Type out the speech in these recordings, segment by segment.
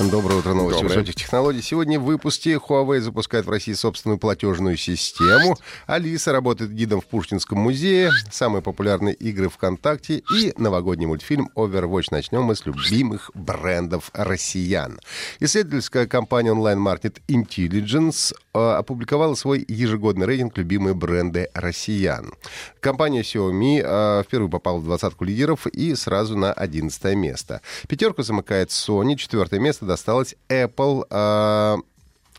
Доброе утро, новости Доброе. высоких технологий. Сегодня в выпуске Huawei запускает в России собственную платежную систему. Алиса работает гидом в Пушкинском музее. Самые популярные игры ВКонтакте и новогодний мультфильм Overwatch. Начнем мы с любимых брендов россиян. Исследовательская компания Market Intelligence опубликовала свой ежегодный рейтинг «Любимые бренды россиян». Компания Xiaomi э, впервые попала в двадцатку лидеров и сразу на 11 место. Пятерку замыкает Sony, четвертое место досталось Apple, э,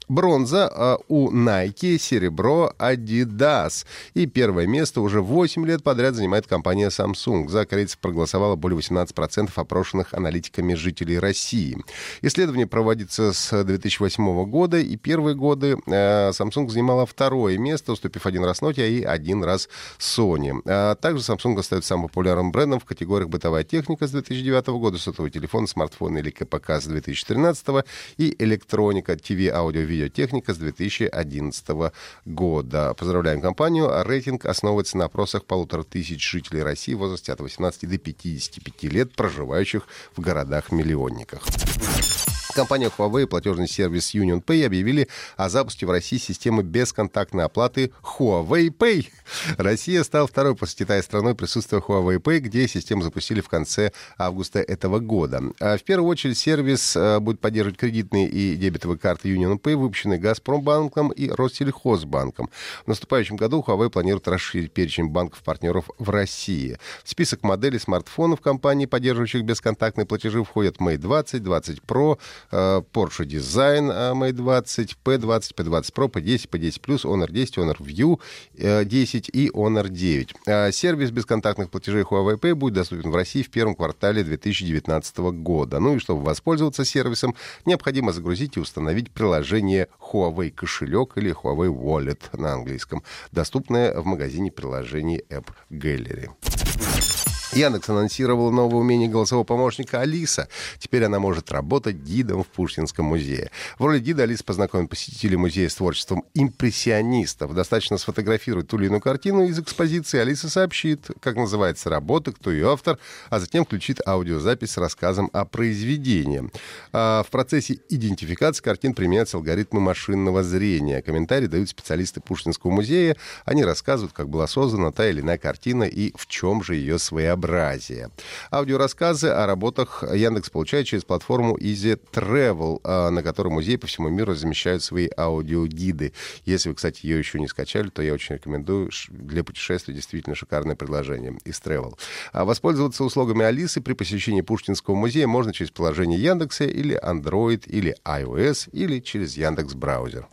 Бронза э, у Nike, серебро Adidas. И первое место уже 8 лет подряд занимает компания Samsung. За корейцев проголосовало более 18% опрошенных аналитиками жителей России. Исследование проводится с 2008 года, и первые годы э, Samsung занимала второе место, уступив один раз Nokia и один раз Sony. А также Samsung остается самым популярным брендом в категориях бытовая техника с 2009 года, сотовый телефон, смартфон или КПК с 2013 и электроника, ТВ, аудио, видеотехника с 2011 года. Поздравляем компанию. Рейтинг основывается на опросах полутора тысяч жителей России в возрасте от 18 до 55 лет, проживающих в городах-миллионниках. Компания Huawei и платежный сервис UnionPay объявили о запуске в России системы бесконтактной оплаты Huawei Pay. Россия стала второй после Китая страной присутствия Huawei Pay, где систему запустили в конце августа этого года. А В первую очередь сервис э, будет поддерживать кредитные и дебетовые карты UnionPay, выпущенные Газпромбанком и Россельхозбанком. В наступающем году Huawei планирует расширить перечень банков-партнеров в России. В список моделей смартфонов компании, поддерживающих бесконтактные платежи, входят Mate 20, 20 Pro, Porsche Design э, Mate 20, P20, P20 Pro, P10, P10 Plus, Honor 10, Honor View э, 10 и Honor 9. А Сервис бесконтактных платежей Huawei Pay будет доступен в России в первом квартале 2019 года. Ну и чтобы воспользоваться сервисом, необходимо загрузить и установить приложение Huawei кошелек или Huawei Wallet на английском, доступное в магазине приложений App Gallery. Яндекс анонсировал новое умение голосового помощника Алиса. Теперь она может работать гидом в Пушкинском музее. В роли гида Алиса познакомит посетителей музея с творчеством импрессионистов. Достаточно сфотографировать ту или иную картину из экспозиции. Алиса сообщит, как называется работа, кто ее автор, а затем включит аудиозапись с рассказом о произведении. А в процессе идентификации картин применяются алгоритмы машинного зрения. Комментарии дают специалисты Пушкинского музея. Они рассказывают, как была создана та или иная картина и в чем же ее своеобразие. Аудиорассказы о работах Яндекс получает через платформу Easy Travel, а, на которой музей по всему миру размещают свои аудиогиды. Если вы, кстати, ее еще не скачали, то я очень рекомендую. Для путешествий действительно шикарное предложение. Easy Travel. А Воспользоваться услугами Алисы при посещении Пушкинского музея можно через приложение Яндекса или Android, или iOS, или через Яндекс браузер.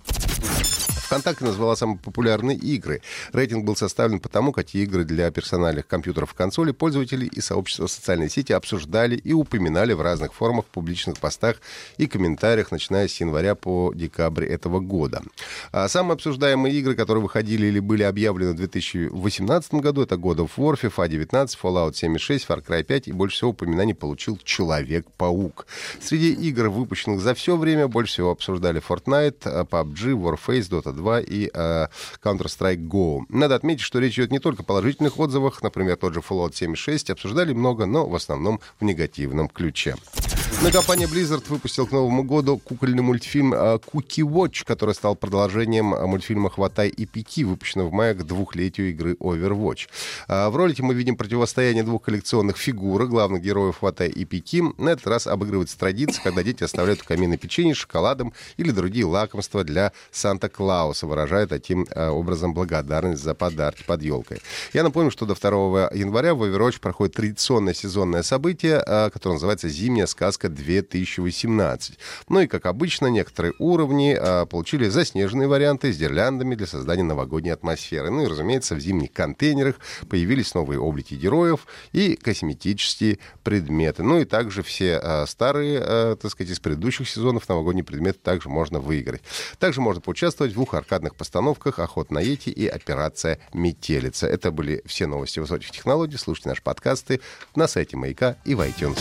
ВКонтакте назвала самые популярные игры. Рейтинг был составлен потому, какие игры для персональных компьютеров и консолей пользователи и сообщества социальной сети обсуждали и упоминали в разных формах, публичных постах и комментариях, начиная с января по декабрь этого года. А самые обсуждаемые игры, которые выходили или были объявлены в 2018 году, это God of War, FIFA 19, Fallout 76, Far Cry 5 и больше всего упоминаний получил Человек-паук. Среди игр, выпущенных за все время, больше всего обсуждали Fortnite, PUBG, Warface, Dota 2 и э, Counter-Strike Go. Надо отметить, что речь идет не только о положительных отзывах, например, тот же Fallout 76, обсуждали много, но в основном в негативном ключе. И компания Blizzard выпустила к Новому году кукольный мультфильм Cookie Watch, который стал продолжением э, мультфильма «Хватай и пеки», выпущенного в мае к двухлетию игры Overwatch. А В ролике мы видим противостояние двух коллекционных фигурок главных героев «Хватай и пеки». На этот раз обыгрывается традиция, когда дети оставляют у камина печенье, шоколадом или другие лакомства для Санта-Клауса, выражая таким образом благодарность за подарки под елкой. Я напомню, что до 2 января в Overwatch проходит традиционное сезонное событие, которое называется «Зимняя сказка 2018. Ну и, как обычно, некоторые уровни а, получили заснеженные варианты с гирляндами для создания новогодней атмосферы. Ну и, разумеется, в зимних контейнерах появились новые облики героев и косметические предметы. Ну и также все а, старые, а, так сказать, из предыдущих сезонов новогодние предметы также можно выиграть. Также можно поучаствовать в двух аркадных постановках «Охот на Йети» и «Операция Метелица». Это были все новости высоких технологий. Слушайте наши подкасты на сайте Маяка и в iTunes.